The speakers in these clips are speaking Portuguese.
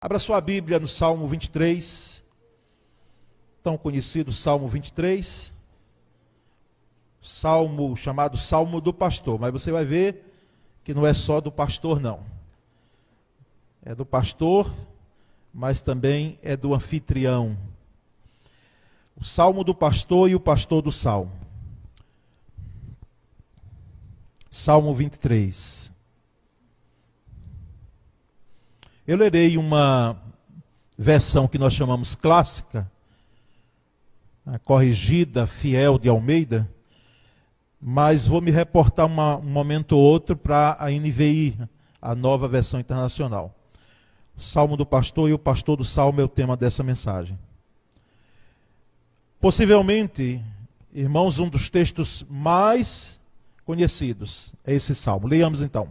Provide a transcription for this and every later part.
Abra sua Bíblia no Salmo 23, tão conhecido Salmo 23, salmo chamado Salmo do Pastor, mas você vai ver que não é só do pastor, não. É do pastor, mas também é do anfitrião. O Salmo do pastor e o pastor do salmo. Salmo 23. Eu lerei uma versão que nós chamamos clássica, a corrigida, fiel de Almeida, mas vou me reportar uma, um momento ou outro para a NVI, a nova versão internacional. O Salmo do Pastor e o Pastor do Salmo é o tema dessa mensagem. Possivelmente, irmãos, um dos textos mais conhecidos é esse salmo. Leiamos então.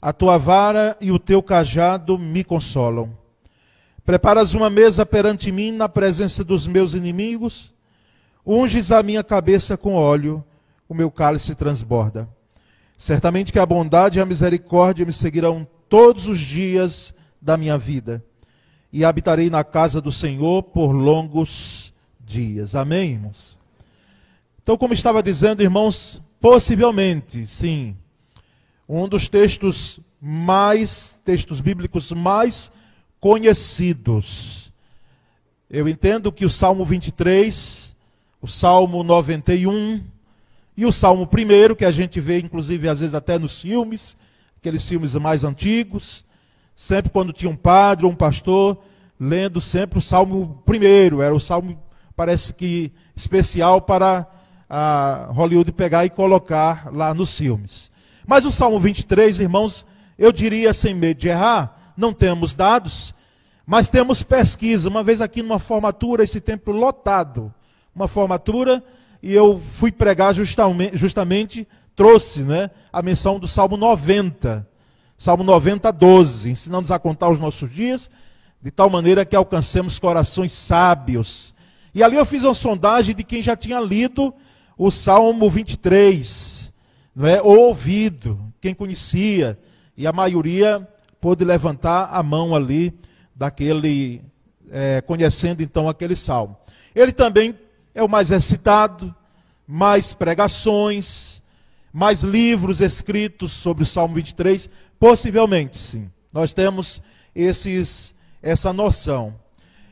a tua vara e o teu cajado me consolam. Preparas uma mesa perante mim na presença dos meus inimigos. Unges a minha cabeça com óleo, o meu cálice transborda. Certamente que a bondade e a misericórdia me seguirão todos os dias da minha vida, e habitarei na casa do Senhor por longos dias. Amém, irmãos? Então, como estava dizendo, irmãos, possivelmente, sim, um dos textos mais, textos bíblicos mais conhecidos. Eu entendo que o Salmo 23, o Salmo 91 e o Salmo 1, que a gente vê inclusive às vezes até nos filmes, aqueles filmes mais antigos, sempre quando tinha um padre ou um pastor lendo sempre o Salmo 1, era o Salmo parece que especial para a Hollywood pegar e colocar lá nos filmes. Mas o Salmo 23, irmãos, eu diria sem medo de errar, não temos dados, mas temos pesquisa. Uma vez aqui numa formatura, esse templo lotado, uma formatura, e eu fui pregar justamente, justamente trouxe né, a menção do Salmo 90. Salmo 90, 12. Ensinamos a contar os nossos dias, de tal maneira que alcancemos corações sábios. E ali eu fiz uma sondagem de quem já tinha lido o Salmo 23 não é, ouvido, quem conhecia, e a maioria pôde levantar a mão ali daquele, é, conhecendo então aquele salmo. Ele também é o mais recitado, mais pregações, mais livros escritos sobre o Salmo 23, possivelmente sim. Nós temos esses, essa noção.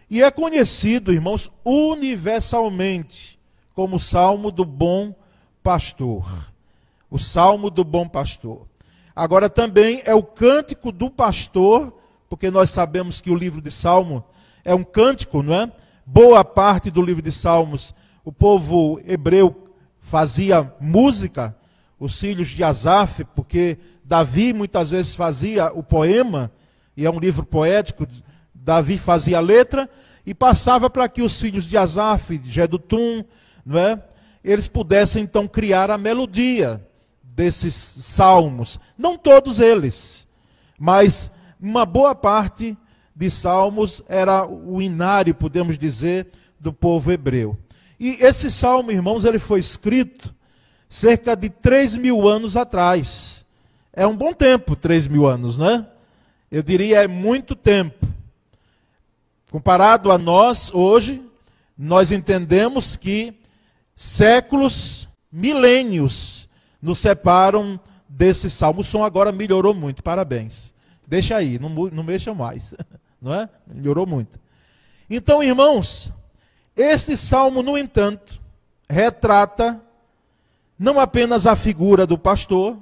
E é conhecido, irmãos, universalmente como o Salmo do Bom Pastor o salmo do bom pastor. Agora também é o cântico do pastor, porque nós sabemos que o livro de Salmo é um cântico, não é? Boa parte do livro de Salmos, o povo hebreu fazia música, os filhos de Asaf, porque Davi muitas vezes fazia o poema, e é um livro poético, Davi fazia a letra, e passava para que os filhos de Asaf, de Jedutum, não é? eles pudessem então criar a melodia desses salmos. Não todos eles, mas uma boa parte de salmos era o inário, podemos dizer, do povo hebreu. E esse salmo, irmãos, ele foi escrito cerca de 3 mil anos atrás. É um bom tempo, 3 mil anos, né? Eu diria é muito tempo. Comparado a nós, hoje, nós entendemos que séculos, milênios nos separam desse salmo. O som agora melhorou muito, parabéns. Deixa aí, não, não mexa mais, não é? Melhorou muito. Então, irmãos, este salmo, no entanto, retrata não apenas a figura do pastor,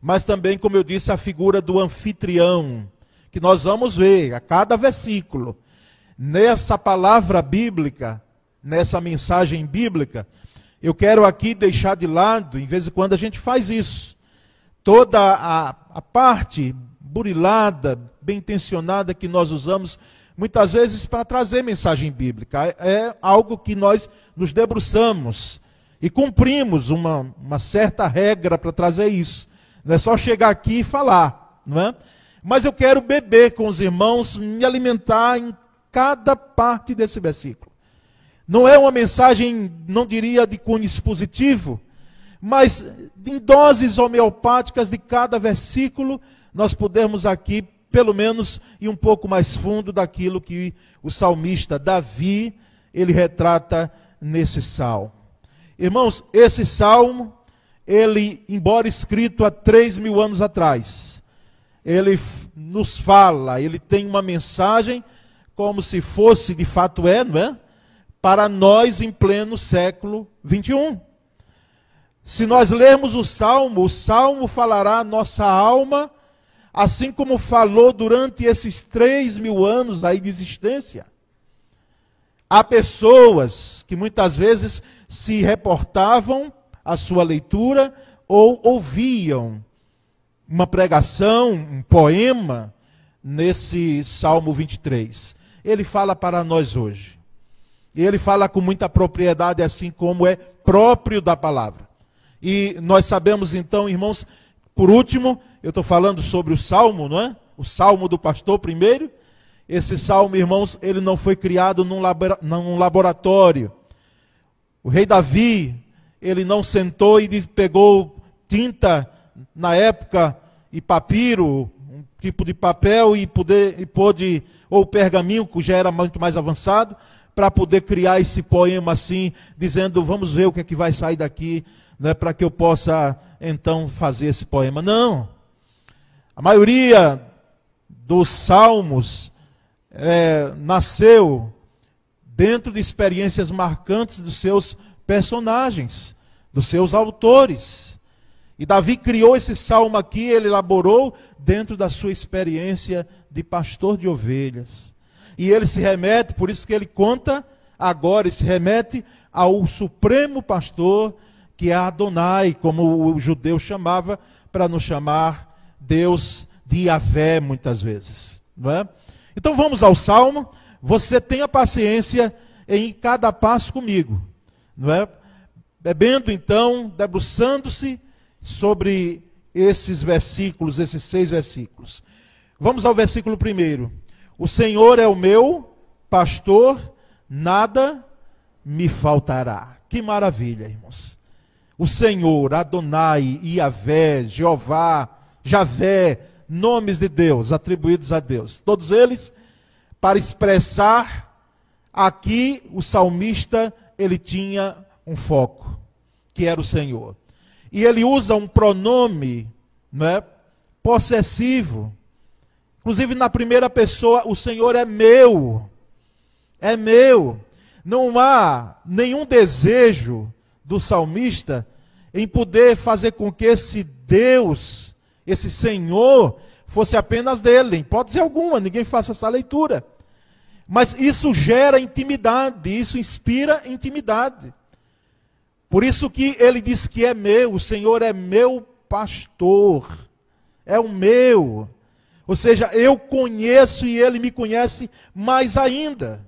mas também, como eu disse, a figura do anfitrião, que nós vamos ver a cada versículo. Nessa palavra bíblica, nessa mensagem bíblica, eu quero aqui deixar de lado, em vez em quando a gente faz isso, toda a, a parte burilada, bem intencionada que nós usamos muitas vezes para trazer mensagem bíblica. É, é algo que nós nos debruçamos e cumprimos uma, uma certa regra para trazer isso. Não é só chegar aqui e falar, não é? Mas eu quero beber com os irmãos, me alimentar em cada parte desse versículo. Não é uma mensagem, não diria de cunho expositivo, mas em doses homeopáticas de cada versículo, nós podemos aqui, pelo menos, ir um pouco mais fundo daquilo que o salmista Davi, ele retrata nesse salmo. Irmãos, esse salmo, ele, embora escrito há três mil anos atrás, ele nos fala, ele tem uma mensagem como se fosse, de fato é, não é? Para nós em pleno século 21. Se nós lermos o Salmo, o Salmo falará a nossa alma, assim como falou durante esses três mil anos aí de existência. Há pessoas que muitas vezes se reportavam à sua leitura ou ouviam uma pregação, um poema nesse Salmo 23. Ele fala para nós hoje. E ele fala com muita propriedade, assim como é próprio da palavra. E nós sabemos então, irmãos, por último, eu estou falando sobre o salmo, não é? O salmo do pastor primeiro. Esse salmo, irmãos, ele não foi criado num, num laboratório. O rei Davi, ele não sentou e pegou tinta na época e papiro, um tipo de papel e, poder, e pôde, ou pergaminho, que já era muito mais avançado, para poder criar esse poema assim, dizendo, vamos ver o que é que vai sair daqui não é para que eu possa então fazer esse poema. Não. A maioria dos salmos é, nasceu dentro de experiências marcantes dos seus personagens, dos seus autores. E Davi criou esse salmo aqui, ele elaborou dentro da sua experiência de pastor de ovelhas. E ele se remete, por isso que ele conta agora, ele se remete ao supremo pastor que é Adonai, como o judeu chamava, para nos chamar Deus de Yahvé muitas vezes. Não é? Então vamos ao Salmo. Você tenha paciência em cada passo comigo. Não é? Bebendo então, debruçando-se sobre esses versículos, esses seis versículos. Vamos ao versículo primeiro. O Senhor é o meu pastor, nada me faltará. Que maravilha, irmãos o Senhor, Adonai, Iavé, Jeová, Javé, nomes de Deus atribuídos a Deus. Todos eles para expressar aqui o salmista, ele tinha um foco, que era o Senhor. E ele usa um pronome, né, possessivo. Inclusive na primeira pessoa, o Senhor é meu. É meu. Não há nenhum desejo do salmista em poder fazer com que esse Deus, esse Senhor, fosse apenas dele. Em hipótese alguma, ninguém faça essa leitura. Mas isso gera intimidade, isso inspira intimidade. Por isso que ele diz que é meu, o Senhor é meu pastor, é o meu. Ou seja, eu conheço e ele me conhece mais ainda.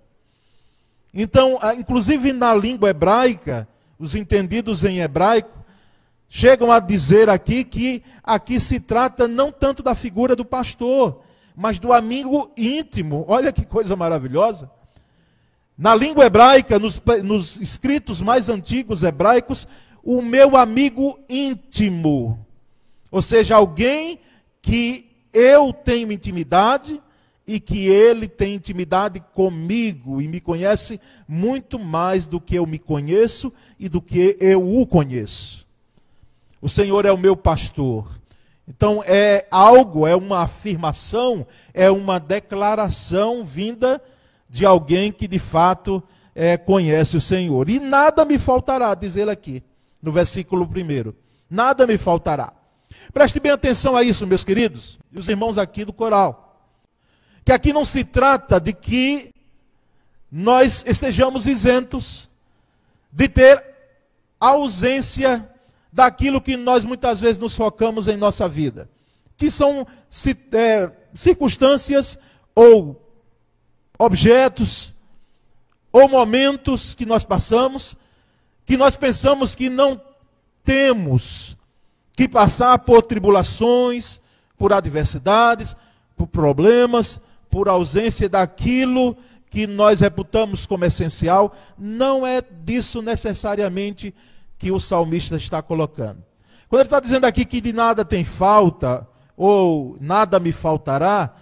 Então, inclusive na língua hebraica, os entendidos em hebraico, chegam a dizer aqui que aqui se trata não tanto da figura do pastor, mas do amigo íntimo. Olha que coisa maravilhosa. Na língua hebraica, nos, nos escritos mais antigos hebraicos, o meu amigo íntimo. Ou seja, alguém que eu tenho intimidade e que ele tem intimidade comigo e me conhece muito mais do que eu me conheço e do que eu o conheço. O Senhor é o meu pastor. Então é algo, é uma afirmação, é uma declaração vinda de alguém que de fato é, conhece o Senhor. E nada me faltará, diz ele aqui, no versículo 1. Nada me faltará. Preste bem atenção a isso, meus queridos, e os irmãos aqui do coral. Que aqui não se trata de que nós estejamos isentos de ter ausência daquilo que nós muitas vezes nos focamos em nossa vida, que são é, circunstâncias ou objetos ou momentos que nós passamos que nós pensamos que não temos que passar por tribulações, por adversidades, por problemas, por ausência daquilo que nós reputamos como essencial, não é disso necessariamente que o salmista está colocando. Quando ele está dizendo aqui que de nada tem falta, ou nada me faltará,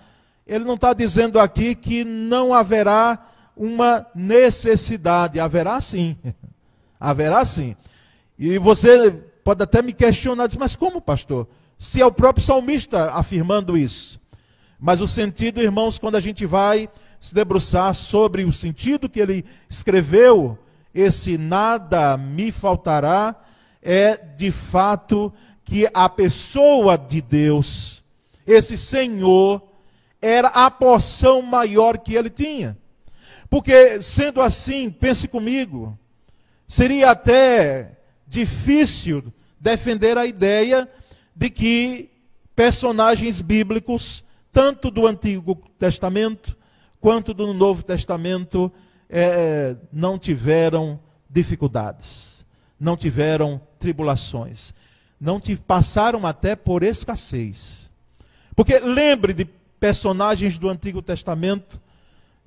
ele não está dizendo aqui que não haverá uma necessidade. Haverá sim. haverá sim. E você pode até me questionar, mas como, pastor? Se é o próprio salmista afirmando isso. Mas o sentido, irmãos, quando a gente vai se debruçar sobre o sentido que ele escreveu, esse nada me faltará, é de fato que a pessoa de Deus, esse Senhor, era a porção maior que ele tinha. Porque, sendo assim, pense comigo, seria até difícil defender a ideia de que personagens bíblicos, tanto do Antigo Testamento quanto do Novo Testamento, é, não tiveram dificuldades, não tiveram tribulações, não te, passaram até por escassez. Porque lembre de personagens do Antigo Testamento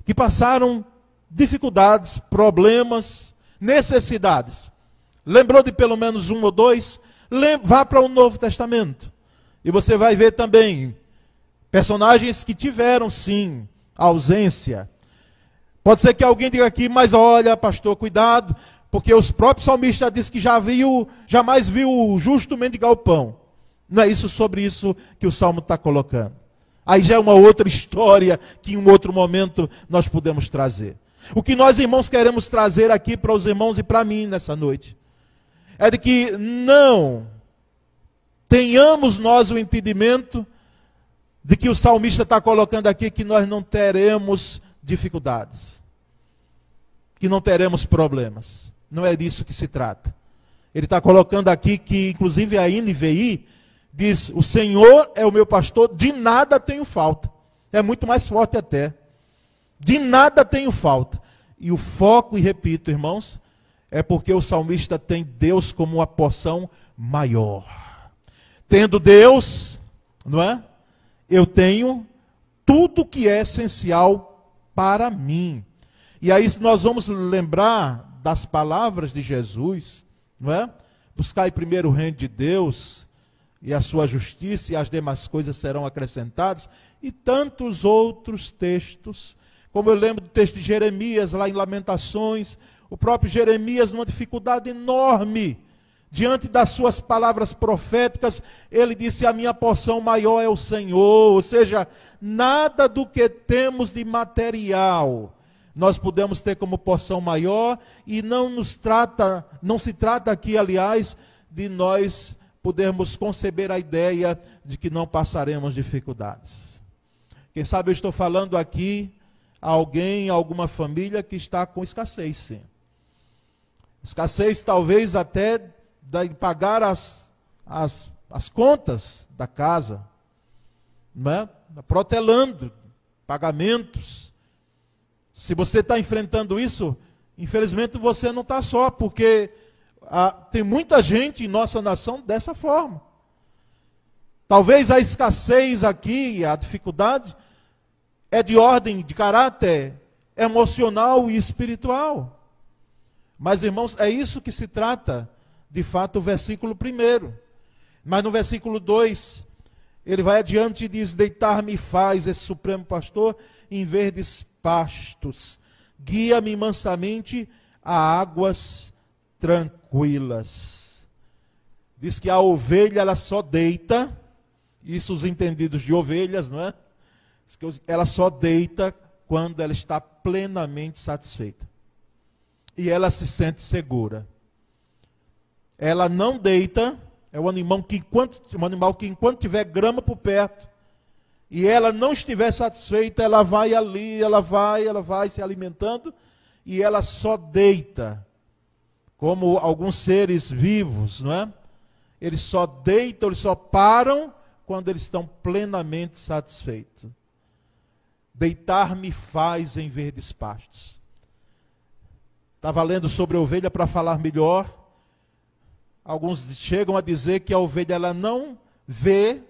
que passaram dificuldades, problemas, necessidades. Lembrou de pelo menos um ou dois? Vá para o Novo Testamento. E você vai ver também personagens que tiveram, sim, ausência. Pode ser que alguém diga aqui, mas olha, pastor, cuidado, porque os próprios salmistas dizem que já viu, jamais viu o justo mendigar o pão. Não é isso sobre isso que o salmo está colocando. Aí já é uma outra história que em um outro momento nós podemos trazer. O que nós, irmãos, queremos trazer aqui para os irmãos e para mim nessa noite é de que não tenhamos nós o entendimento de que o salmista está colocando aqui que nós não teremos dificuldades, que não teremos problemas. Não é disso que se trata. Ele está colocando aqui que, inclusive, a NVI diz: O Senhor é o meu pastor, de nada tenho falta. É muito mais forte até. De nada tenho falta. E o foco, e repito, irmãos, é porque o salmista tem Deus como uma porção maior. Tendo Deus, não é? Eu tenho tudo que é essencial para mim. E aí nós vamos lembrar das palavras de Jesus, não é? Buscai primeiro o reino de Deus e a sua justiça, e as demais coisas serão acrescentadas, e tantos outros textos, como eu lembro do texto de Jeremias, lá em Lamentações, o próprio Jeremias, numa dificuldade enorme, diante das suas palavras proféticas, ele disse: A minha porção maior é o Senhor, ou seja, nada do que temos de material nós podemos ter como porção maior, e não nos trata, não se trata aqui, aliás, de nós podermos conceber a ideia de que não passaremos dificuldades. Quem sabe eu estou falando aqui a alguém, a alguma família que está com escassez. Escassez talvez até de pagar as, as, as contas da casa, né? protelando pagamentos. Se você está enfrentando isso, infelizmente você não está só, porque ah, tem muita gente em nossa nação dessa forma. Talvez a escassez aqui, a dificuldade, é de ordem, de caráter emocional e espiritual. Mas, irmãos, é isso que se trata, de fato, o versículo primeiro. Mas no versículo 2, ele vai adiante e diz: Deitar-me faz esse supremo pastor em verdes pastos, guia-me mansamente a águas tranquilas. Diz que a ovelha ela só deita, isso os entendidos de ovelhas, não é? Diz que ela só deita quando ela está plenamente satisfeita. E ela se sente segura. Ela não deita, é um animal que enquanto, um animal que enquanto tiver grama por perto, e ela não estiver satisfeita, ela vai ali, ela vai, ela vai se alimentando, e ela só deita como alguns seres vivos, não é? Eles só deitam, eles só param quando eles estão plenamente satisfeitos. Deitar-me faz em verdes pastos. Estava lendo sobre a ovelha para falar melhor. Alguns chegam a dizer que a ovelha ela não vê,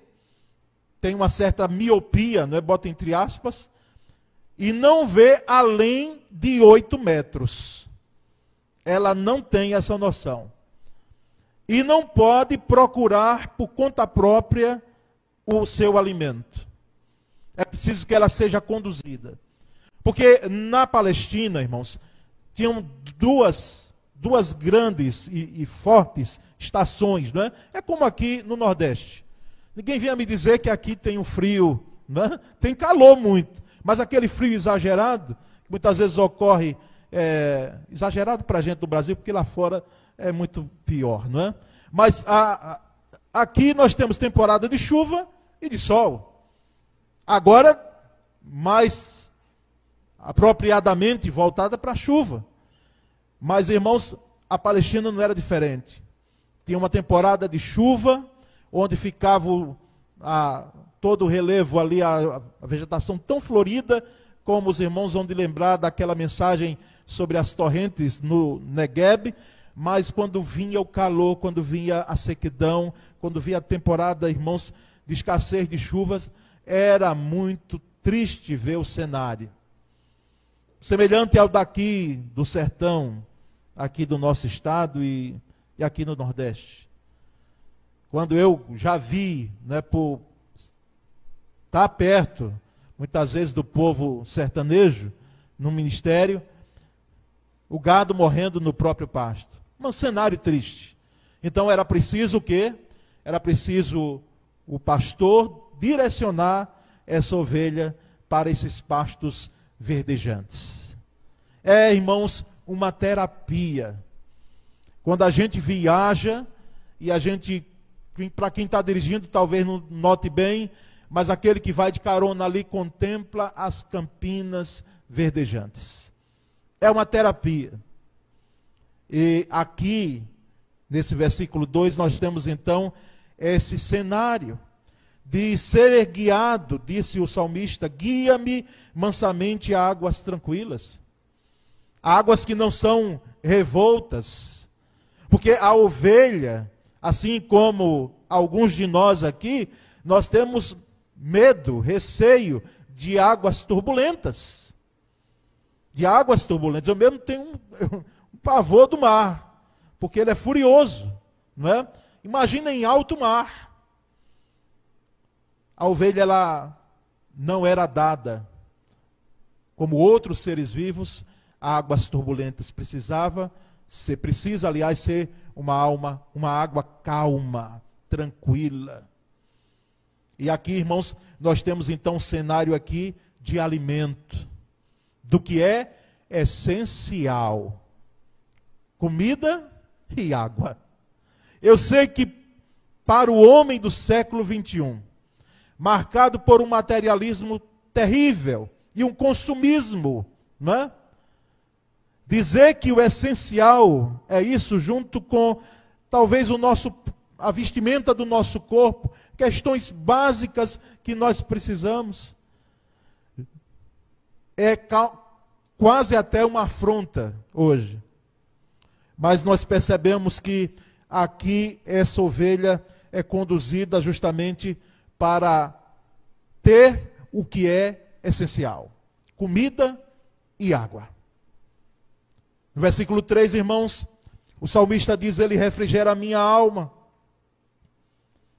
tem uma certa miopia, não é? bota entre aspas, e não vê além de oito metros. Ela não tem essa noção. E não pode procurar por conta própria o seu alimento. É preciso que ela seja conduzida. Porque na Palestina, irmãos, tinham duas, duas grandes e, e fortes estações, não é? É como aqui no Nordeste. Ninguém venha me dizer que aqui tem um frio, não é? tem calor muito, mas aquele frio exagerado, que muitas vezes ocorre, é, exagerado para a gente do Brasil, porque lá fora é muito pior, não é? Mas a, a, aqui nós temos temporada de chuva e de sol. Agora, mais apropriadamente voltada para a chuva. Mas, irmãos, a Palestina não era diferente. Tinha uma temporada de chuva, onde ficava a, todo o relevo ali, a, a vegetação tão florida, como os irmãos vão de lembrar daquela mensagem sobre as torrentes no Negueb, mas quando vinha o calor, quando vinha a sequidão, quando vinha a temporada, irmãos, de escassez de chuvas, era muito triste ver o cenário. Semelhante ao daqui do sertão, aqui do nosso estado e, e aqui no Nordeste. Quando eu já vi, né, por estar tá perto, muitas vezes, do povo sertanejo, no ministério, o gado morrendo no próprio pasto. Um cenário triste. Então era preciso o quê? Era preciso o pastor direcionar essa ovelha para esses pastos verdejantes. É, irmãos, uma terapia. Quando a gente viaja e a gente, para quem está dirigindo, talvez não note bem, mas aquele que vai de carona ali contempla as campinas verdejantes. É uma terapia. E aqui, nesse versículo 2, nós temos então esse cenário de ser guiado, disse o salmista: guia-me mansamente a águas tranquilas, águas que não são revoltas, porque a ovelha, assim como alguns de nós aqui, nós temos medo, receio de águas turbulentas. De águas turbulentas. Eu mesmo tenho um, um pavor do mar, porque ele é furioso, não é? Imagina em alto mar a ovelha ela não era dada como outros seres vivos a águas turbulentas. Precisava ser, precisa, aliás, ser uma alma, uma água calma, tranquila. E aqui, irmãos, nós temos então um cenário aqui de alimento, do que é essencial: comida e água. Eu sei que para o homem do século 21, marcado por um materialismo terrível e um consumismo, é? Dizer que o essencial é isso, junto com talvez o nosso a vestimenta do nosso corpo, questões básicas que nós precisamos, é quase até uma afronta hoje. Mas nós percebemos que aqui essa ovelha é conduzida justamente para ter o que é essencial: comida e água. No versículo 3, irmãos, o salmista diz: Ele refrigera a minha alma,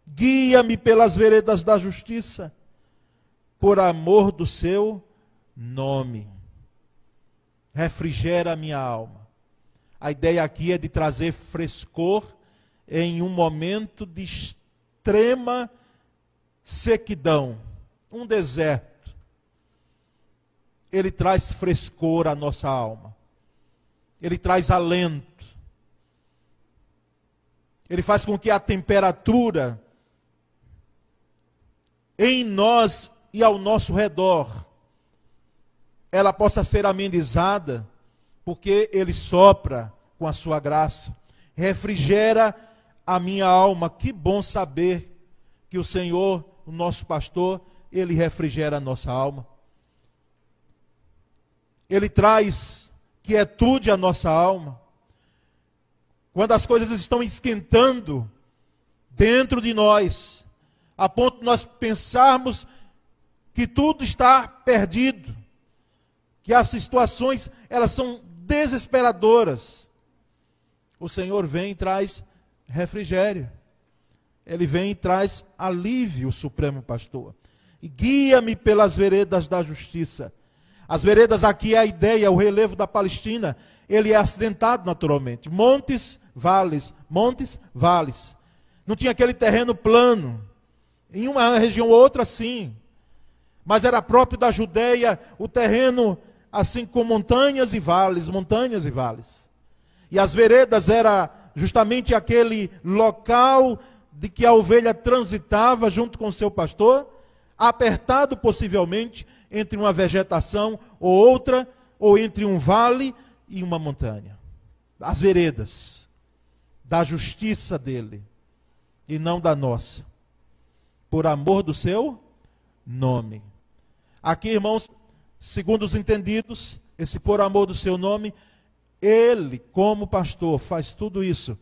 guia-me pelas veredas da justiça, por amor do seu nome. Refrigera a minha alma. A ideia aqui é de trazer frescor em um momento de extrema sequidão, um deserto, ele traz frescor à nossa alma, ele traz alento, ele faz com que a temperatura em nós e ao nosso redor ela possa ser amenizada, porque ele sopra com a sua graça, refrigera a minha alma. Que bom saber que o Senhor o nosso pastor, ele refrigera a nossa alma. ele traz quietude à nossa alma. Quando as coisas estão esquentando dentro de nós, a ponto de nós pensarmos que tudo está perdido, que as situações elas são desesperadoras. O Senhor vem e traz refrigério. Ele vem e traz alívio, Supremo Pastor. E guia-me pelas veredas da justiça. As veredas aqui é a ideia, o relevo da Palestina. Ele é acidentado naturalmente. Montes, vales, montes, vales. Não tinha aquele terreno plano. Em uma região ou outra, sim mas era próprio da Judéia o terreno assim com montanhas e vales, montanhas e vales. E as veredas era justamente aquele local de que a ovelha transitava junto com seu pastor, apertado possivelmente entre uma vegetação ou outra, ou entre um vale e uma montanha. As veredas da justiça dele e não da nossa, por amor do seu nome. Aqui, irmãos, segundo os entendidos, esse por amor do seu nome, ele, como pastor, faz tudo isso,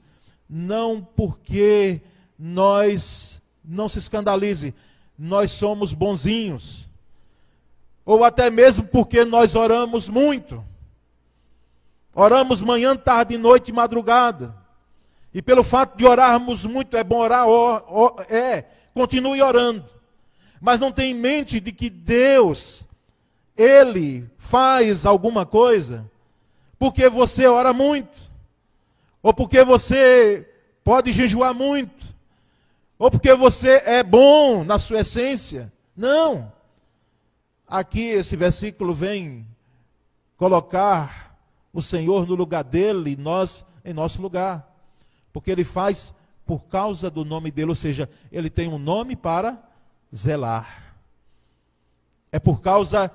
não porque nós, não se escandalize, nós somos bonzinhos, ou até mesmo porque nós oramos muito. Oramos manhã, tarde, noite e madrugada. E pelo fato de orarmos muito, é bom orar, or, or, é, continue orando mas não tem em mente de que Deus, Ele faz alguma coisa porque você ora muito, ou porque você pode jejuar muito, ou porque você é bom na sua essência. Não. Aqui esse versículo vem colocar o Senhor no lugar dele e nós em nosso lugar. Porque ele faz por causa do nome dele, ou seja, ele tem um nome para zelar. É por causa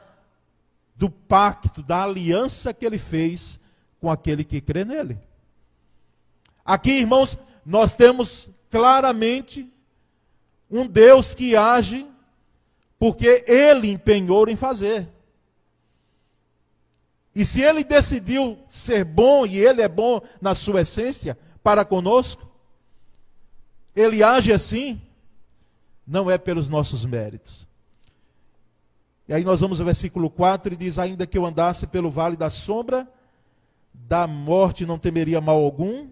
do pacto, da aliança que ele fez com aquele que crê nele. Aqui, irmãos, nós temos claramente um Deus que age porque ele empenhou em fazer. E se ele decidiu ser bom, e ele é bom na sua essência, para conosco, ele age assim, não é pelos nossos méritos. E aí nós vamos ao versículo 4 e diz: Ainda que eu andasse pelo vale da sombra da morte, não temeria mal algum,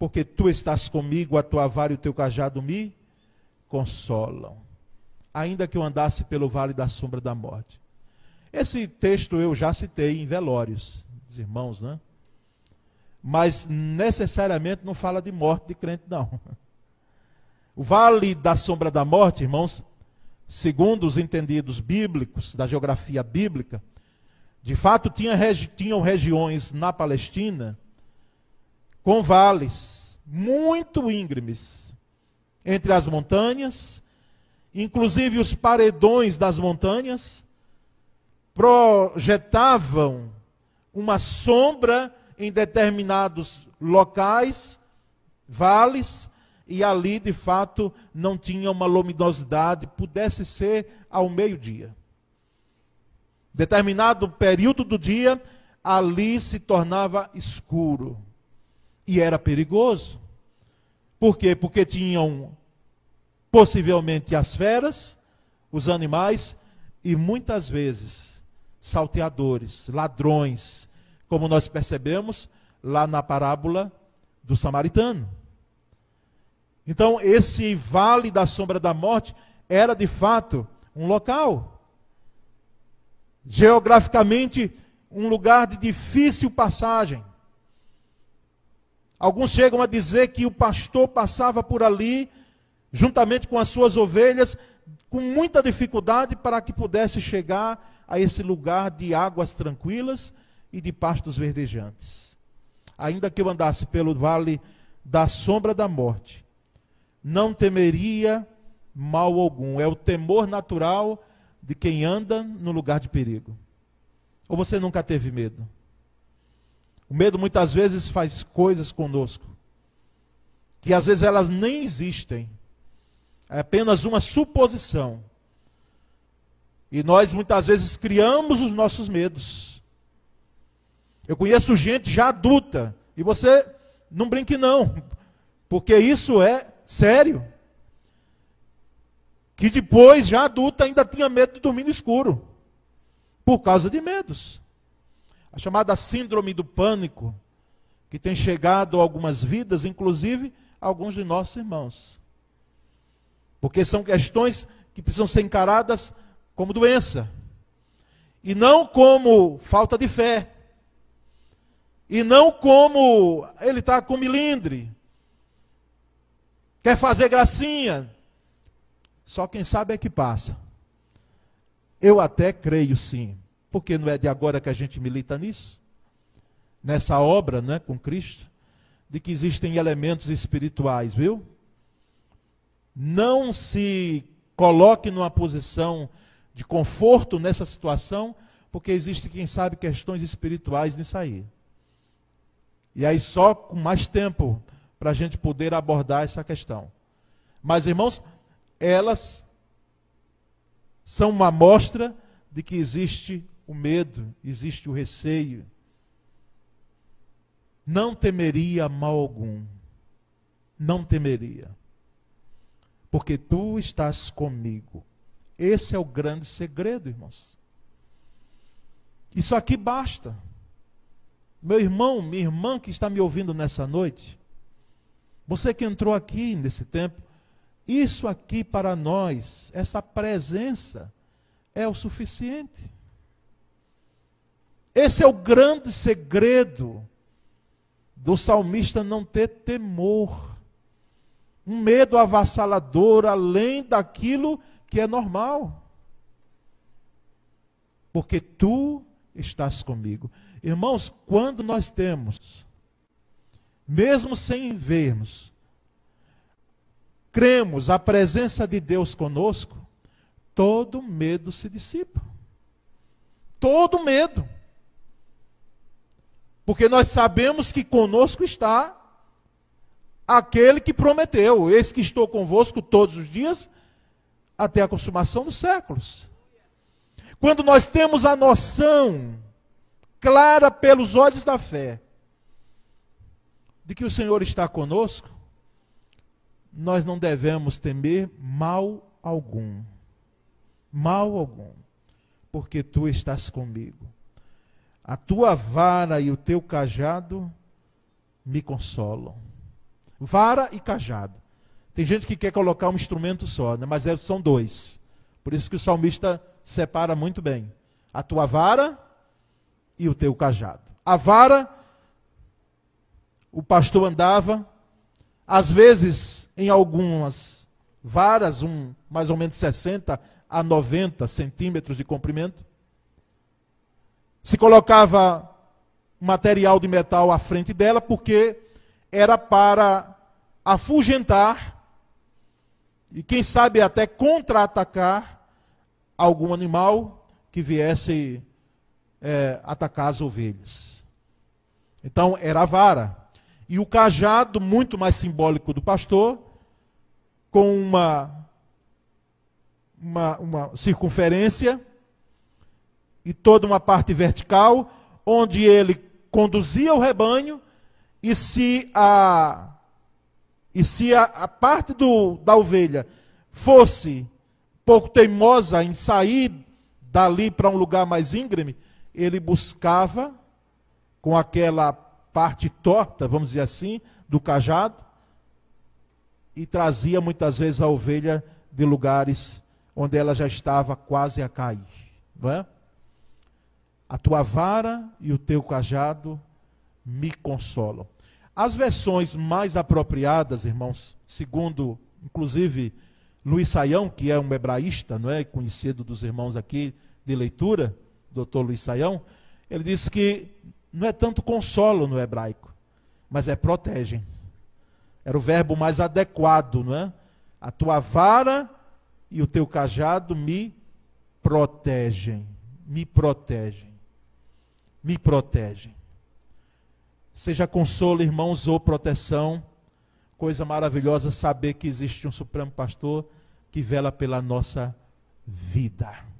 porque tu estás comigo, a tua vara e o teu cajado me consolam. Ainda que eu andasse pelo vale da sombra da morte. Esse texto eu já citei em velórios, os irmãos, né? Mas necessariamente não fala de morte de crente, não. O vale da sombra da morte, irmãos, segundo os entendidos bíblicos, da geografia bíblica, de fato tinha tinham regiões na Palestina com vales muito íngremes entre as montanhas, inclusive os paredões das montanhas projetavam uma sombra em determinados locais, vales, e ali de fato não tinha uma luminosidade, pudesse ser ao meio-dia. Determinado período do dia, ali se tornava escuro e era perigoso. Por quê? Porque tinham possivelmente as feras, os animais e muitas vezes salteadores, ladrões, como nós percebemos lá na parábola do samaritano. Então, esse vale da sombra da morte era de fato um local. Geograficamente, um lugar de difícil passagem. Alguns chegam a dizer que o pastor passava por ali, juntamente com as suas ovelhas, com muita dificuldade para que pudesse chegar a esse lugar de águas tranquilas e de pastos verdejantes. Ainda que eu andasse pelo vale da sombra da morte, não temeria mal algum. É o temor natural de quem anda no lugar de perigo. Ou você nunca teve medo? O medo muitas vezes faz coisas conosco que às vezes elas nem existem. É apenas uma suposição. E nós muitas vezes criamos os nossos medos. Eu conheço gente já adulta, e você não brinque não, porque isso é sério. Que depois, já adulta, ainda tinha medo de dormir no escuro, por causa de medos. A chamada síndrome do pânico, que tem chegado a algumas vidas, inclusive alguns de nossos irmãos. Porque são questões que precisam ser encaradas como doença, e não como falta de fé, e não como ele está com milindre, quer fazer gracinha. Só quem sabe é que passa. Eu até creio sim, porque não é de agora que a gente milita nisso, nessa obra né, com Cristo, de que existem elementos espirituais, viu? Não se coloque numa posição de conforto nessa situação, porque existe, quem sabe, questões espirituais nisso aí. E aí só com mais tempo para a gente poder abordar essa questão. Mas, irmãos, elas são uma amostra de que existe o medo, existe o receio. Não temeria mal algum. Não temeria. Porque tu estás comigo. Esse é o grande segredo, irmãos. Isso aqui basta. Meu irmão, minha irmã que está me ouvindo nessa noite, você que entrou aqui nesse tempo, isso aqui para nós, essa presença, é o suficiente. Esse é o grande segredo do salmista não ter temor, um medo avassalador além daquilo que é normal. Porque tu estás comigo. Irmãos, quando nós temos, mesmo sem vermos, cremos a presença de Deus conosco, todo medo se dissipa. Todo medo. Porque nós sabemos que conosco está aquele que prometeu: Eis que estou convosco todos os dias, até a consumação dos séculos. Quando nós temos a noção clara pelos olhos da fé de que o Senhor está conosco, nós não devemos temer mal algum. Mal algum. Porque tu estás comigo. A tua vara e o teu cajado me consolam. Vara e cajado. Tem gente que quer colocar um instrumento só, né? mas é, são dois. Por isso que o salmista separa muito bem. A tua vara e o teu cajado. A vara, o pastor andava, às vezes em algumas varas, um, mais ou menos 60 a 90 centímetros de comprimento. Se colocava material de metal à frente dela, porque era para afugentar e, quem sabe, até contra-atacar algum animal que viesse é, atacar as ovelhas. Então era a vara. E o cajado, muito mais simbólico do pastor, com uma, uma, uma circunferência e toda uma parte vertical, onde ele conduzia o rebanho, e se a, e se a, a parte do, da ovelha fosse pouco teimosa em sair dali para um lugar mais íngreme, ele buscava com aquela parte torta, vamos dizer assim, do cajado, e trazia muitas vezes a ovelha de lugares onde ela já estava quase a cair. Não é? A tua vara e o teu cajado me consolam. As versões mais apropriadas, irmãos, segundo, inclusive, Luiz Saião, que é um hebraísta, não é, conhecido dos irmãos aqui de leitura, doutor Luiz Saião, ele diz que não é tanto consolo no hebraico, mas é protegem. Era o verbo mais adequado, não é? A tua vara e o teu cajado me protegem, me protegem, me protegem. Seja consolo, irmãos, ou proteção, coisa maravilhosa saber que existe um Supremo Pastor que vela pela nossa vida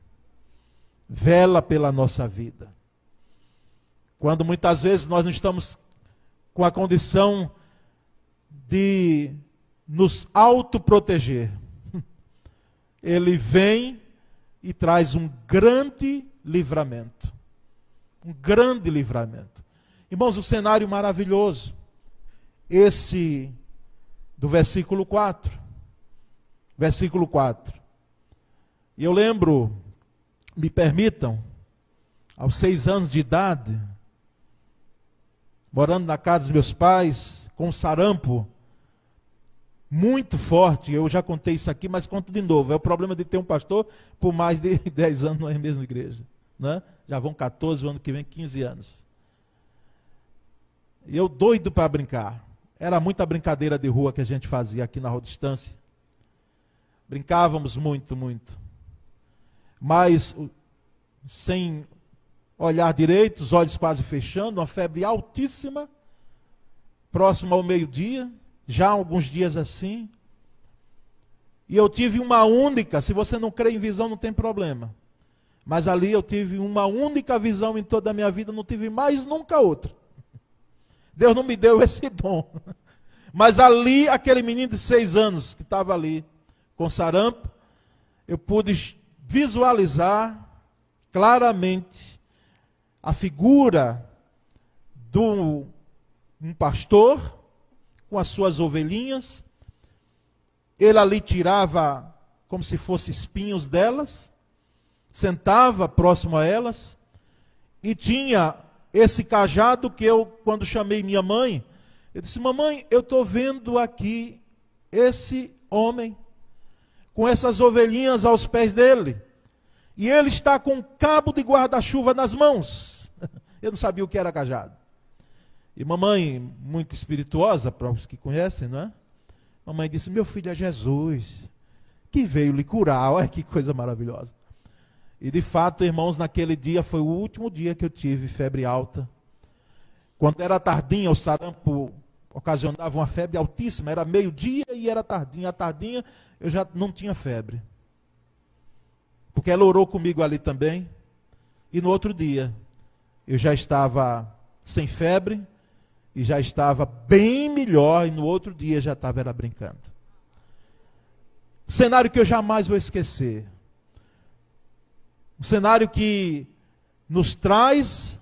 vela pela nossa vida. Quando muitas vezes nós não estamos com a condição de nos autoproteger. Ele vem e traz um grande livramento. Um grande livramento. Irmãos, o cenário maravilhoso. Esse do versículo 4. Versículo 4. E eu lembro, me permitam, aos seis anos de idade, morando na casa dos meus pais, com sarampo muito forte. Eu já contei isso aqui, mas conto de novo. É o problema de ter um pastor por mais de 10 anos na mesma igreja. Né? Já vão 14, o ano que vem 15 anos. E eu doido para brincar. Era muita brincadeira de rua que a gente fazia aqui na Rua Distância. Brincávamos muito, muito. Mas sem olhar direito, os olhos quase fechando, uma febre altíssima, próximo ao meio-dia, já alguns dias assim. E eu tive uma única, se você não crê em visão, não tem problema. Mas ali eu tive uma única visão em toda a minha vida, não tive mais nunca outra. Deus não me deu esse dom. Mas ali, aquele menino de seis anos que estava ali com sarampo, eu pude visualizar claramente a figura de um pastor com as suas ovelhinhas. Ele ali tirava como se fosse espinhos delas, sentava próximo a elas e tinha esse cajado que eu, quando chamei minha mãe, eu disse: Mamãe, eu estou vendo aqui esse homem com essas ovelhinhas aos pés dele. E ele está com um cabo de guarda-chuva nas mãos. Eu não sabia o que era cajado. E mamãe, muito espirituosa, para os que conhecem, não é? Mamãe disse: Meu filho é Jesus, que veio lhe curar. Olha que coisa maravilhosa. E de fato, irmãos, naquele dia foi o último dia que eu tive febre alta. Quando era tardinha, o sarampo ocasionava uma febre altíssima. Era meio-dia e era tardinha. A tardinha eu já não tinha febre. Porque ela orou comigo ali também. E no outro dia, eu já estava sem febre, e já estava bem melhor, e no outro dia já estava era brincando. Cenário que eu jamais vou esquecer. Um cenário que nos traz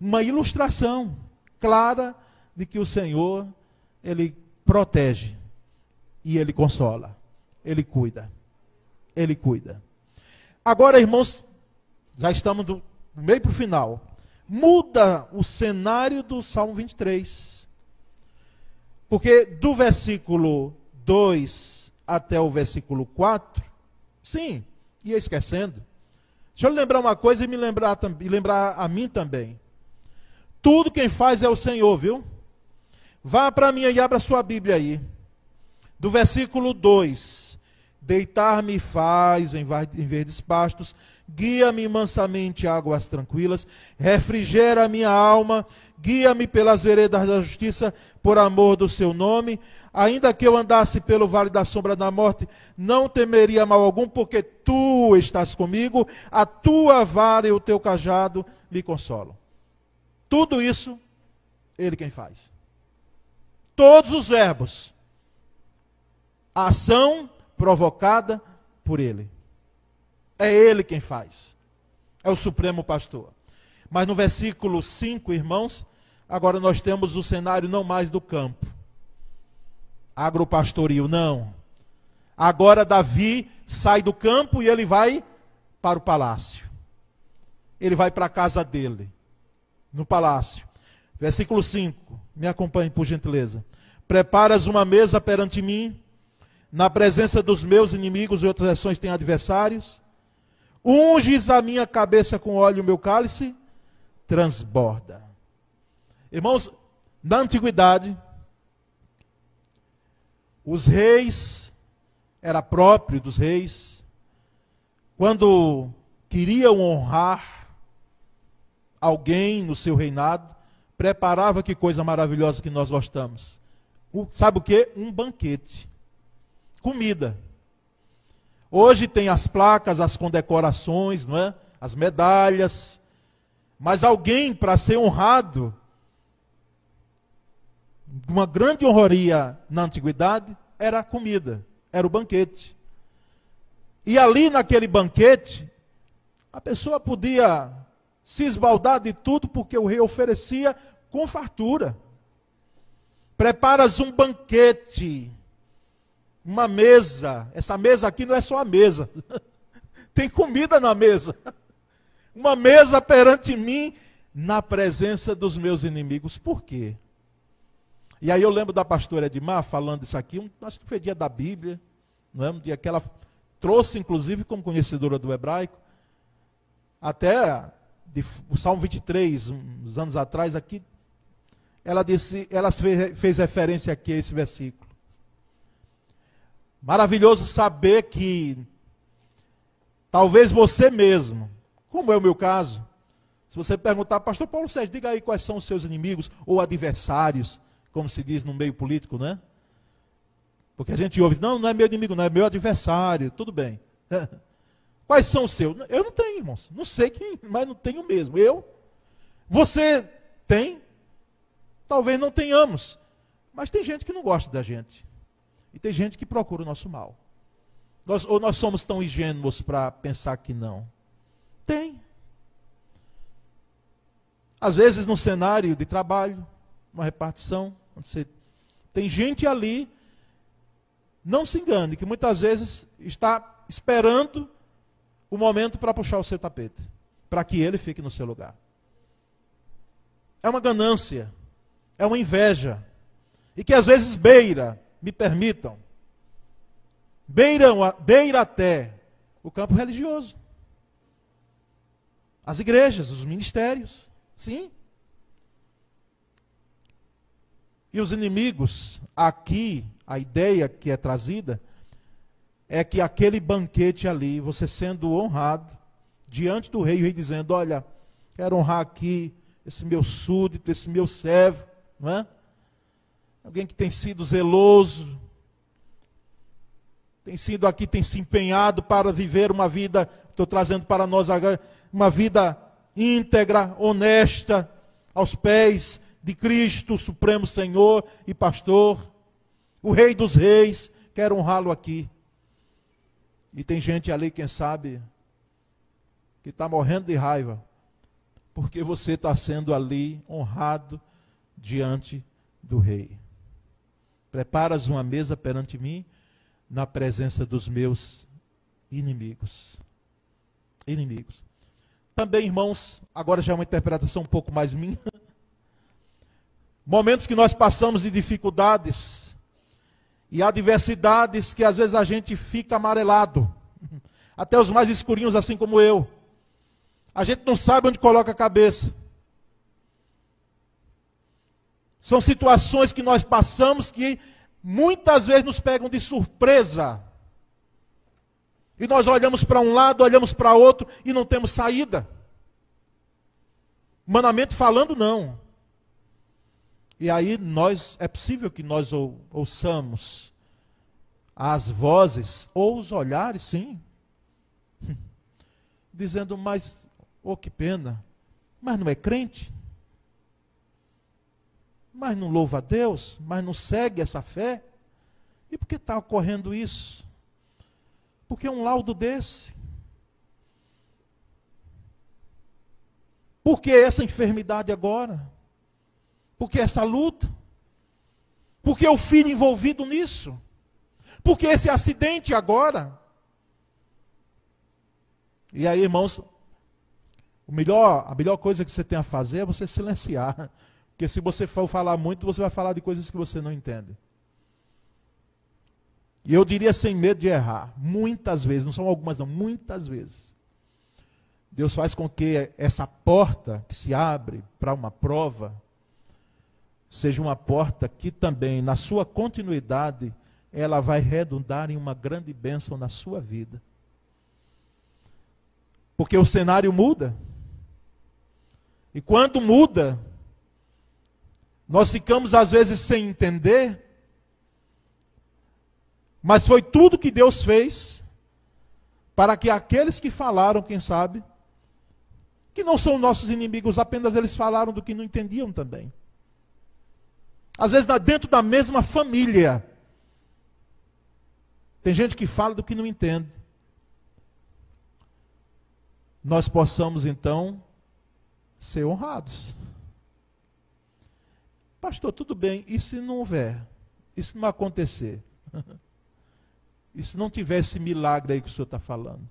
uma ilustração clara de que o Senhor, Ele protege e Ele consola, Ele cuida, Ele cuida. Agora, irmãos, já estamos do meio para o final muda o cenário do Salmo 23. Porque do versículo 2 até o versículo 4, sim, ia esquecendo. Deixa eu lembrar uma coisa e me lembrar, e lembrar a mim também. Tudo quem faz é o Senhor, viu? Vá para mim e abra sua Bíblia aí. Do versículo 2: Deitar-me faz em verdes pastos, guia-me mansamente águas tranquilas, refrigera minha alma, guia-me pelas veredas da justiça, por amor do seu nome. Ainda que eu andasse pelo vale da sombra da morte, não temeria mal algum, porque tu estás comigo, a tua vara e o teu cajado me consolam. Tudo isso, ele quem faz. Todos os verbos. A ação provocada por ele. É ele quem faz. É o supremo pastor. Mas no versículo 5, irmãos, agora nós temos o cenário não mais do campo. Agropastoril, não. Agora Davi sai do campo e ele vai para o palácio. Ele vai para a casa dele, no palácio. Versículo 5, me acompanhe por gentileza. Preparas uma mesa perante mim, na presença dos meus inimigos, e outras versões têm adversários. Unges a minha cabeça com óleo, o meu cálice transborda. Irmãos, na antiguidade, os reis, era próprio dos reis, quando queriam honrar alguém no seu reinado, preparava que coisa maravilhosa que nós gostamos. sabe o que? Um banquete. Comida. Hoje tem as placas, as condecorações, não é? as medalhas. Mas alguém, para ser honrado, uma grande honraria na antiguidade era a comida, era o banquete. E ali naquele banquete, a pessoa podia se esbaldar de tudo porque o rei oferecia com fartura. Preparas um banquete, uma mesa. Essa mesa aqui não é só a mesa, tem comida na mesa. Uma mesa perante mim, na presença dos meus inimigos. Por quê? E aí eu lembro da pastora Edmar falando isso aqui, um, acho que foi dia da Bíblia, não é? um dia que ela trouxe, inclusive, como conhecedora do hebraico, até de, o Salmo 23, uns anos atrás, aqui, ela disse, ela fez, fez referência aqui a esse versículo. Maravilhoso saber que talvez você mesmo, como é o meu caso, se você perguntar, pastor Paulo Sérgio, diga aí quais são os seus inimigos ou adversários como se diz no meio político, né? Porque a gente ouve, não, não é meu inimigo, não é meu adversário, tudo bem. Quais são os seus? Eu não tenho, irmãos. Não sei quem, mas não tenho mesmo. Eu? Você tem? Talvez não tenhamos. Mas tem gente que não gosta da gente. E tem gente que procura o nosso mal. Nós, ou nós somos tão ingênuos para pensar que não? Tem. Às vezes no cenário de trabalho, uma repartição, você tem gente ali, não se engane, que muitas vezes está esperando o momento para puxar o seu tapete, para que ele fique no seu lugar. É uma ganância, é uma inveja, e que às vezes beira, me permitam, beiram, beira até o campo religioso. As igrejas, os ministérios, sim. E os inimigos, aqui, a ideia que é trazida, é que aquele banquete ali, você sendo honrado, diante do rei, o rei dizendo: Olha, quero honrar aqui esse meu súdito, esse meu servo, não é? Alguém que tem sido zeloso, tem sido aqui, tem se empenhado para viver uma vida, estou trazendo para nós agora, uma vida íntegra, honesta, aos pés de Cristo, Supremo Senhor e Pastor, o Rei dos Reis, quero honrá-lo aqui. E tem gente ali, quem sabe, que está morrendo de raiva, porque você está sendo ali honrado diante do Rei. Preparas uma mesa perante mim, na presença dos meus inimigos. Inimigos. Também, irmãos, agora já é uma interpretação um pouco mais minha. Momentos que nós passamos de dificuldades e adversidades que às vezes a gente fica amarelado. Até os mais escurinhos, assim como eu. A gente não sabe onde coloca a cabeça. São situações que nós passamos que muitas vezes nos pegam de surpresa. E nós olhamos para um lado, olhamos para outro e não temos saída. Humanamente falando, não. E aí nós é possível que nós ou, ouçamos as vozes ou os olhares, sim, dizendo, mas, oh que pena, mas não é crente? Mas não louva a Deus? Mas não segue essa fé? E por que está ocorrendo isso? Porque um laudo desse. Por que essa enfermidade agora? Por que essa luta? Por que o filho envolvido nisso? Por que esse acidente agora? E aí, irmãos, o melhor, a melhor coisa que você tem a fazer é você silenciar. Porque se você for falar muito, você vai falar de coisas que você não entende. E eu diria sem medo de errar, muitas vezes, não são algumas, não, muitas vezes. Deus faz com que essa porta que se abre para uma prova, seja uma porta que também, na sua continuidade, ela vai redundar em uma grande bênção na sua vida. Porque o cenário muda. E quando muda, nós ficamos às vezes sem entender, mas foi tudo que Deus fez para que aqueles que falaram, quem sabe, que não são nossos inimigos, apenas eles falaram do que não entendiam também. Às vezes, dentro da mesma família, tem gente que fala do que não entende. Nós possamos, então, ser honrados. Pastor, tudo bem, e se não houver? E se não acontecer? e se não tiver esse milagre aí que o senhor está falando?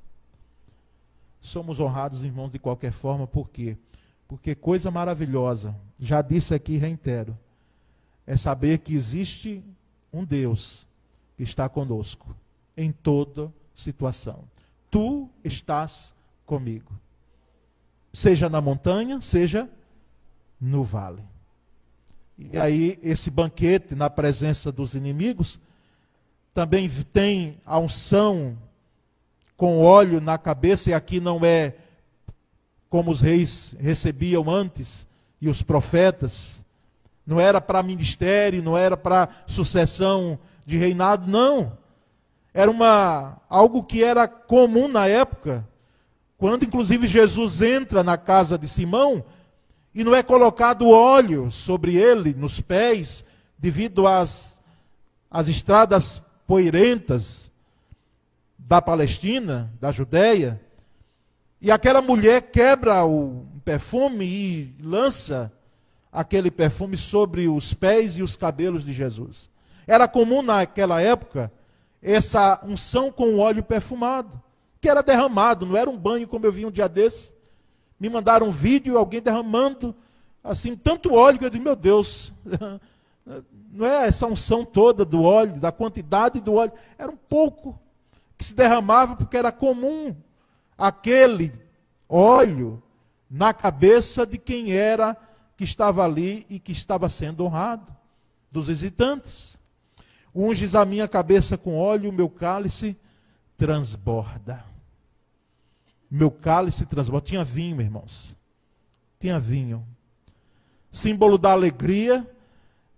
Somos honrados, irmãos, de qualquer forma, por quê? Porque coisa maravilhosa, já disse aqui e reitero, é saber que existe um Deus que está conosco em toda situação. Tu estás comigo. Seja na montanha, seja no vale. E aí, esse banquete na presença dos inimigos também tem a unção com óleo na cabeça, e aqui não é como os reis recebiam antes, e os profetas, não era para ministério, não era para sucessão de reinado, não. Era uma algo que era comum na época, quando inclusive Jesus entra na casa de Simão, e não é colocado óleo sobre ele, nos pés, devido às, às estradas poeirentas, da Palestina, da Judéia, e aquela mulher quebra o perfume e lança aquele perfume sobre os pés e os cabelos de Jesus. Era comum naquela época essa unção com óleo perfumado, que era derramado, não era um banho como eu vi um dia desses. Me mandaram um vídeo, alguém derramando assim tanto óleo que eu disse, meu Deus, não é essa unção toda do óleo, da quantidade do óleo, era um pouco que se derramava porque era comum aquele óleo na cabeça de quem era que estava ali e que estava sendo honrado, dos visitantes. Unges a minha cabeça com óleo, o meu cálice transborda. Meu cálice transborda. Tinha vinho, irmãos. Tinha vinho. Símbolo da alegria,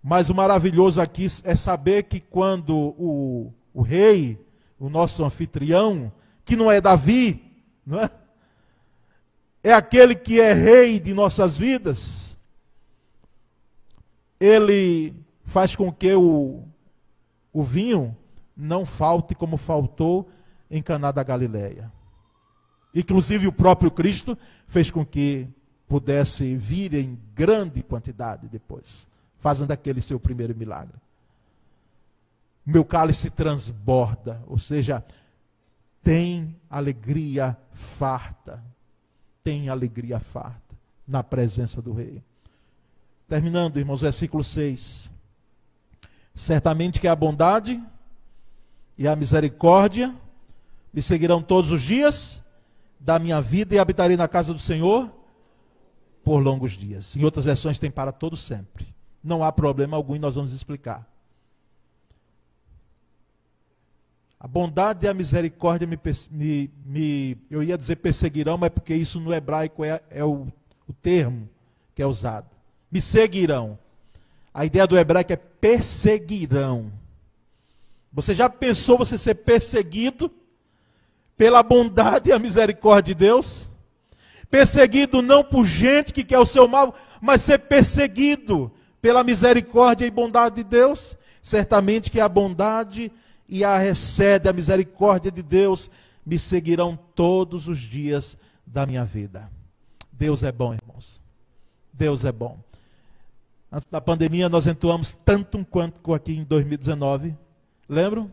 mas o maravilhoso aqui é saber que quando o, o rei o nosso anfitrião, que não é Davi, não é? É aquele que é rei de nossas vidas. Ele faz com que o, o vinho não falte como faltou em Caná da Galileia. Inclusive o próprio Cristo fez com que pudesse vir em grande quantidade depois, fazendo aquele seu primeiro milagre meu cálice transborda, ou seja, tem alegria farta. Tem alegria farta na presença do rei. Terminando, irmãos, versículo 6. Certamente que a bondade e a misericórdia me seguirão todos os dias da minha vida e habitarei na casa do Senhor por longos dias. Em outras versões tem para todo sempre. Não há problema algum e nós vamos explicar. A bondade e a misericórdia me, me, me, eu ia dizer perseguirão, mas porque isso no hebraico é, é o, o termo que é usado. Me seguirão. A ideia do hebraico é perseguirão. Você já pensou você ser perseguido pela bondade e a misericórdia de Deus? Perseguido não por gente que quer o seu mal, mas ser perseguido pela misericórdia e bondade de Deus? Certamente que a bondade e a recebe a misericórdia de Deus me seguirão todos os dias da minha vida. Deus é bom, irmãos. Deus é bom. Antes da pandemia, nós entoamos tanto um quanto aqui em 2019. Lembram?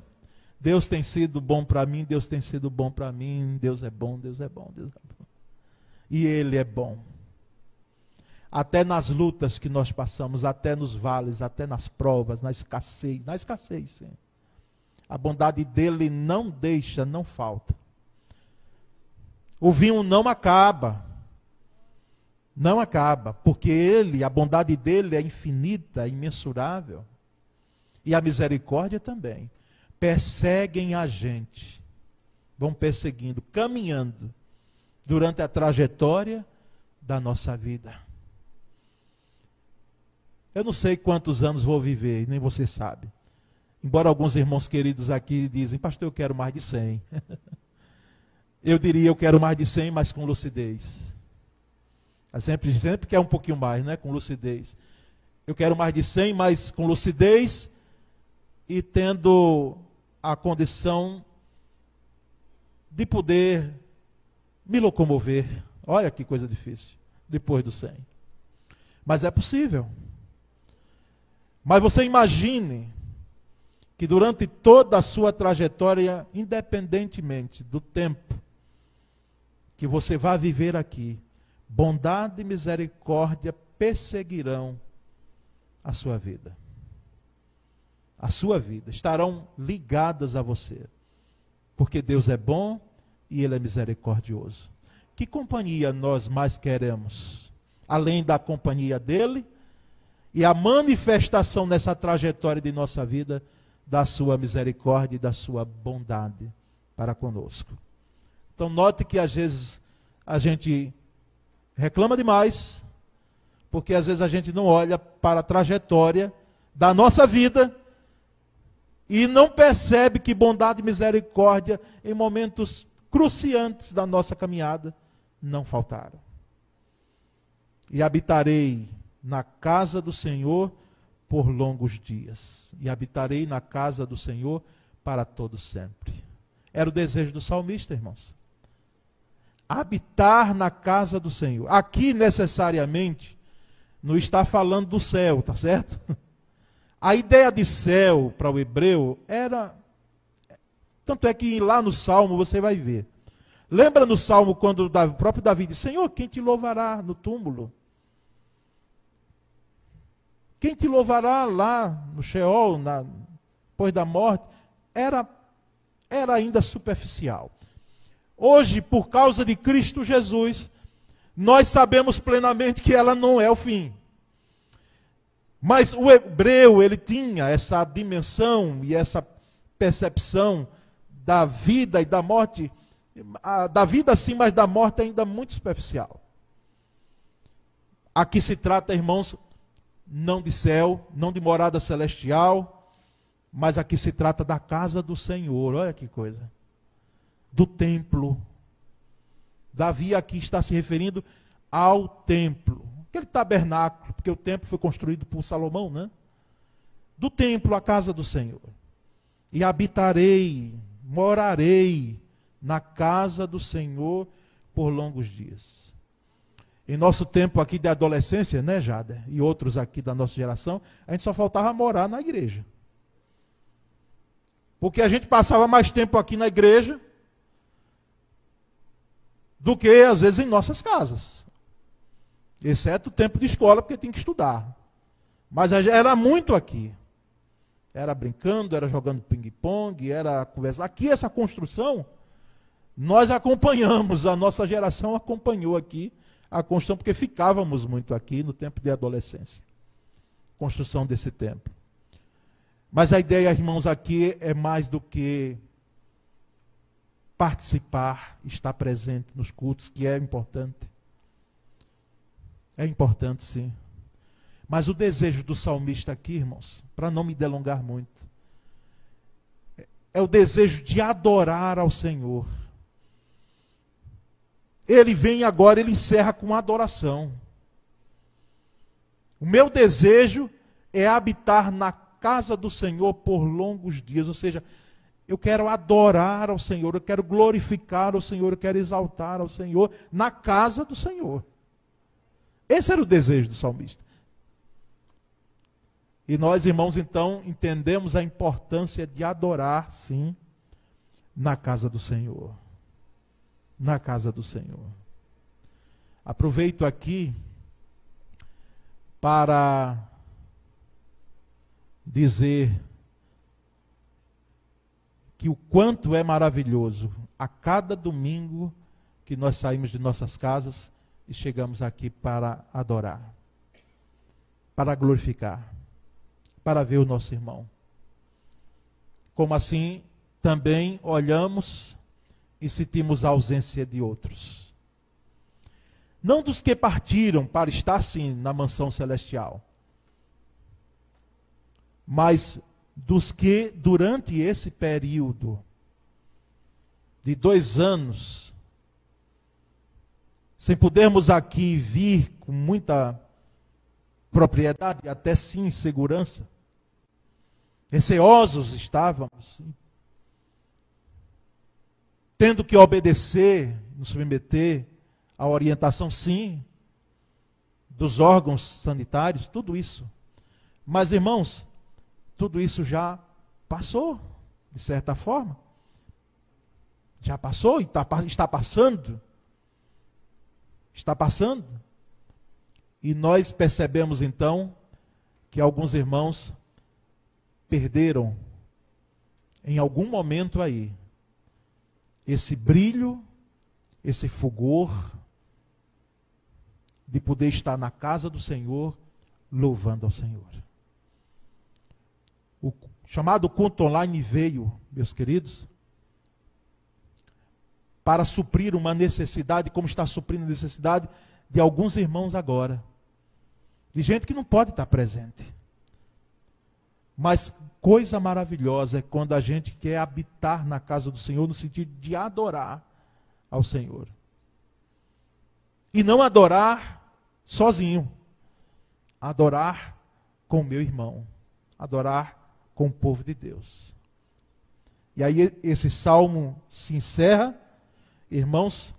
Deus tem sido bom para mim, Deus tem sido bom para mim, Deus é bom, Deus é bom, Deus é bom. E Ele é bom. Até nas lutas que nós passamos, até nos vales, até nas provas, na escassez, na escassez, sim. A bondade dele não deixa, não falta. O vinho não acaba. Não acaba, porque ele, a bondade dele é infinita, imensurável. E a misericórdia também. Perseguem a gente. Vão perseguindo, caminhando durante a trajetória da nossa vida. Eu não sei quantos anos vou viver, nem você sabe. Embora alguns irmãos queridos aqui dizem, pastor, eu quero mais de 100. eu diria, eu quero mais de 100, mas com lucidez. Sempre, sempre quer um pouquinho mais, né? Com lucidez. Eu quero mais de 100, mas com lucidez e tendo a condição de poder me locomover. Olha que coisa difícil. Depois do 100. Mas é possível. Mas você imagine que durante toda a sua trajetória, independentemente do tempo que você vai viver aqui, bondade e misericórdia perseguirão a sua vida. A sua vida estarão ligadas a você. Porque Deus é bom e Ele é misericordioso. Que companhia nós mais queremos? Além da companhia dele e a manifestação nessa trajetória de nossa vida da sua misericórdia e da sua bondade para conosco. Então, note que às vezes a gente reclama demais, porque às vezes a gente não olha para a trajetória da nossa vida e não percebe que bondade e misericórdia em momentos cruciantes da nossa caminhada não faltaram. E habitarei na casa do Senhor por longos dias, e habitarei na casa do Senhor para todo sempre. Era o desejo do salmista, irmãos. Habitar na casa do Senhor. Aqui necessariamente não está falando do céu, tá certo? A ideia de céu para o hebreu era. Tanto é que lá no Salmo você vai ver. Lembra no Salmo quando o próprio Davi diz: Senhor, quem te louvará no túmulo? Quem te louvará lá no Sheol, na, depois da morte? Era, era ainda superficial. Hoje, por causa de Cristo Jesus, nós sabemos plenamente que ela não é o fim. Mas o hebreu, ele tinha essa dimensão e essa percepção da vida e da morte, da vida sim, mas da morte ainda muito superficial. Aqui se trata, irmãos, não de céu, não de morada celestial, mas aqui se trata da casa do Senhor. Olha que coisa. Do templo Davi aqui está se referindo ao templo, aquele tabernáculo, porque o templo foi construído por Salomão, né? Do templo à casa do Senhor. E habitarei, morarei na casa do Senhor por longos dias. Em nosso tempo aqui de adolescência, né, Jada? E outros aqui da nossa geração, a gente só faltava morar na igreja. Porque a gente passava mais tempo aqui na igreja do que às vezes em nossas casas. Exceto o tempo de escola, porque tem que estudar. Mas era muito aqui. Era brincando, era jogando ping-pong, era conversa. Aqui essa construção, nós acompanhamos, a nossa geração acompanhou aqui a construção, porque ficávamos muito aqui no tempo de adolescência. Construção desse templo. Mas a ideia, irmãos, aqui é mais do que participar, estar presente nos cultos, que é importante. É importante, sim. Mas o desejo do salmista aqui, irmãos, para não me delongar muito, é o desejo de adorar ao Senhor. Ele vem agora, ele encerra com adoração. O meu desejo é habitar na casa do Senhor por longos dias, ou seja, eu quero adorar ao Senhor, eu quero glorificar ao Senhor, eu quero exaltar ao Senhor na casa do Senhor. Esse era o desejo do salmista. E nós, irmãos, então entendemos a importância de adorar, sim, na casa do Senhor. Na casa do Senhor. Aproveito aqui para dizer que o quanto é maravilhoso a cada domingo que nós saímos de nossas casas e chegamos aqui para adorar, para glorificar, para ver o nosso irmão. Como assim também olhamos e sentimos a ausência de outros. Não dos que partiram para estar sim na mansão celestial, mas dos que, durante esse período de dois anos, sem podermos aqui vir com muita propriedade, até sim segurança. Receosos estávamos, tendo que obedecer, nos submeter à orientação, sim, dos órgãos sanitários, tudo isso. Mas, irmãos, tudo isso já passou, de certa forma. Já passou e tá, está passando. Está passando. E nós percebemos então que alguns irmãos perderam em algum momento aí esse brilho, esse fulgor de poder estar na casa do Senhor louvando ao Senhor. O chamado culto online veio, meus queridos, para suprir uma necessidade, como está suprindo a necessidade de alguns irmãos agora. De gente que não pode estar presente. Mas coisa maravilhosa é quando a gente quer habitar na casa do Senhor no sentido de adorar ao Senhor. E não adorar sozinho. Adorar com o meu irmão. Adorar com o povo de Deus. E aí esse salmo se encerra, irmãos,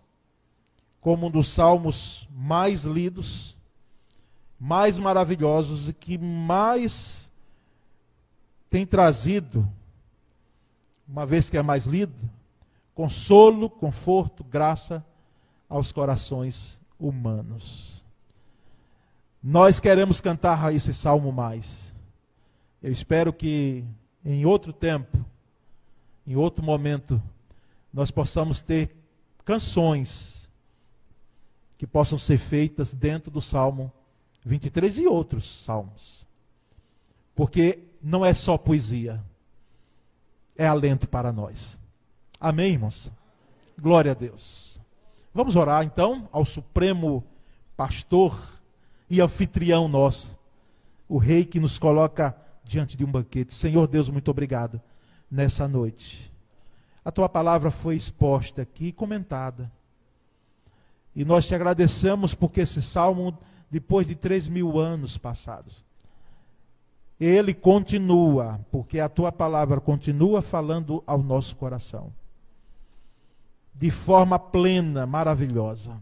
como um dos salmos mais lidos, mais maravilhosos e que mais tem trazido, uma vez que é mais lido, consolo, conforto, graça aos corações humanos. Nós queremos cantar esse salmo mais. Eu espero que em outro tempo, em outro momento, nós possamos ter canções que possam ser feitas dentro do Salmo 23 e outros salmos. Porque não é só poesia, é alento para nós. Amém, irmãos? Glória a Deus. Vamos orar então ao Supremo Pastor e anfitrião nosso, o Rei que nos coloca diante de um banquete. Senhor Deus, muito obrigado nessa noite. A tua palavra foi exposta aqui e comentada. E nós te agradecemos porque esse salmo, depois de três mil anos passados, ele continua, porque a tua palavra continua falando ao nosso coração. De forma plena, maravilhosa.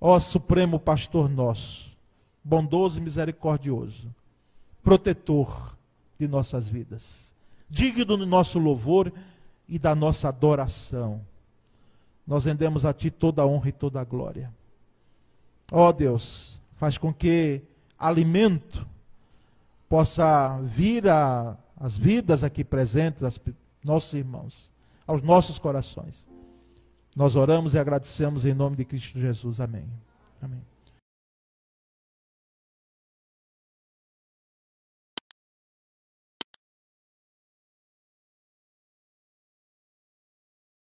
Ó Supremo Pastor nosso, bondoso e misericordioso protetor de nossas vidas, digno do nosso louvor e da nossa adoração. Nós rendemos a Ti toda a honra e toda a glória. Ó oh Deus, faz com que alimento possa vir às vidas aqui presentes, aos nossos irmãos, aos nossos corações. Nós oramos e agradecemos em nome de Cristo Jesus. Amém. Amém.